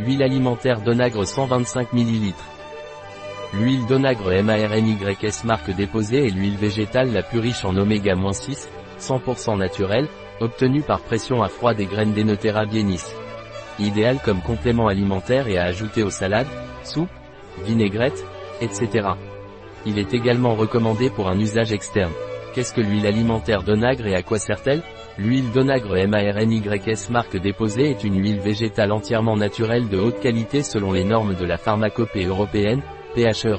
Huile alimentaire d'onagre 125 ml. L'huile d'onagre MARNYS marque déposée est l'huile végétale la plus riche en oméga-6, 100% naturelle, obtenue par pression à froid des graines d'Enotera bienis. Idéal comme complément alimentaire et à ajouter aux salades, soupes, vinaigrettes, etc. Il est également recommandé pour un usage externe. Qu'est-ce que l'huile alimentaire d'onagre et à quoi sert-elle? L'huile d'onagre MARNYS marque déposée est une huile végétale entièrement naturelle de haute qualité selon les normes de la pharmacopée européenne, PHE.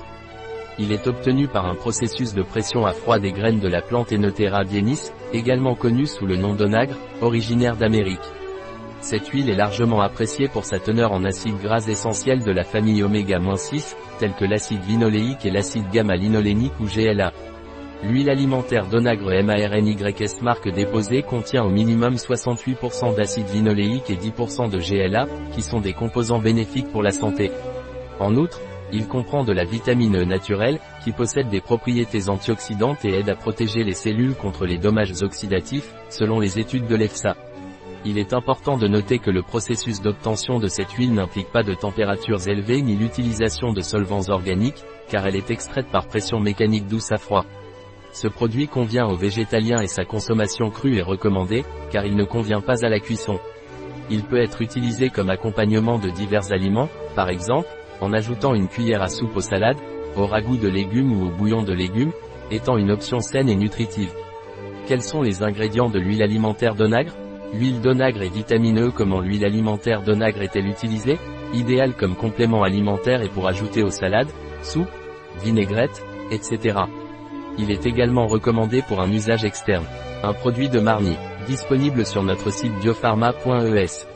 Il est obtenu par un processus de pression à froid des graines de la plante Enotera bienis, également connue sous le nom d'onagre, originaire d'Amérique. Cette huile est largement appréciée pour sa teneur en acides gras essentiels de la famille oméga-6, tels que l'acide linoléique et l'acide gamma-linolénique ou GLA. L'huile alimentaire d'onagre MARNYS marque déposée contient au minimum 68% d'acide linoléique et 10% de GLA, qui sont des composants bénéfiques pour la santé. En outre, il comprend de la vitamine E naturelle, qui possède des propriétés antioxydantes et aide à protéger les cellules contre les dommages oxydatifs, selon les études de l'EFSA. Il est important de noter que le processus d'obtention de cette huile n'implique pas de températures élevées ni l'utilisation de solvants organiques, car elle est extraite par pression mécanique douce à froid. Ce produit convient aux végétaliens et sa consommation crue est recommandée, car il ne convient pas à la cuisson. Il peut être utilisé comme accompagnement de divers aliments, par exemple, en ajoutant une cuillère à soupe aux salades, au ragoût de légumes ou au bouillon de légumes, étant une option saine et nutritive. Quels sont les ingrédients de l'huile alimentaire d'onagre? L'huile d'onagre est vitamineux comment l'huile alimentaire d'onagre est-elle utilisée? Idéal comme complément alimentaire et pour ajouter aux salades, soupes, vinaigrettes, etc. Il est également recommandé pour un usage externe. Un produit de Marni, disponible sur notre site biopharma.es.